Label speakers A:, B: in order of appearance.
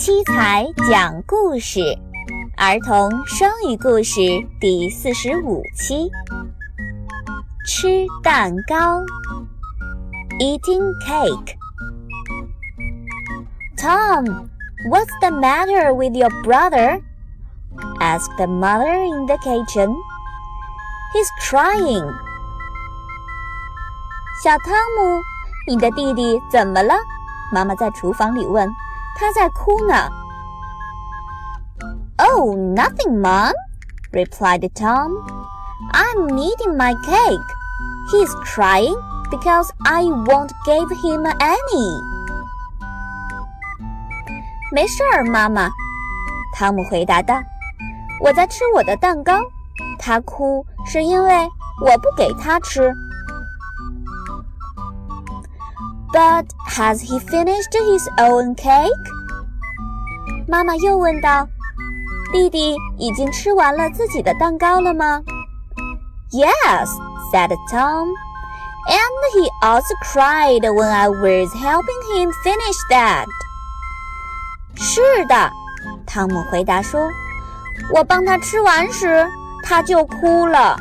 A: 七彩讲故事，儿童双语故事第四十五期。吃蛋糕，eating cake。Tom, what's the matter with your brother? asked the mother in the kitchen. He's crying. 小汤姆，你的弟弟怎么了？妈妈在厨房里问。 他在哭呢。Oh, nothing, Mom, replied Tom. I'm eating my cake. He's crying because I won't give him any. 没事儿，妈妈。汤姆回答道：“我在吃我的蛋糕。他哭是因为我不给他吃。” But has he finished his own cake? 妈妈又问道：“弟弟已经吃完了自己的蛋糕了吗？”Yes, said Tom. And he also cried when I was helping him finish that. 是的，汤姆回答说：“我帮他吃完时，他就哭了。”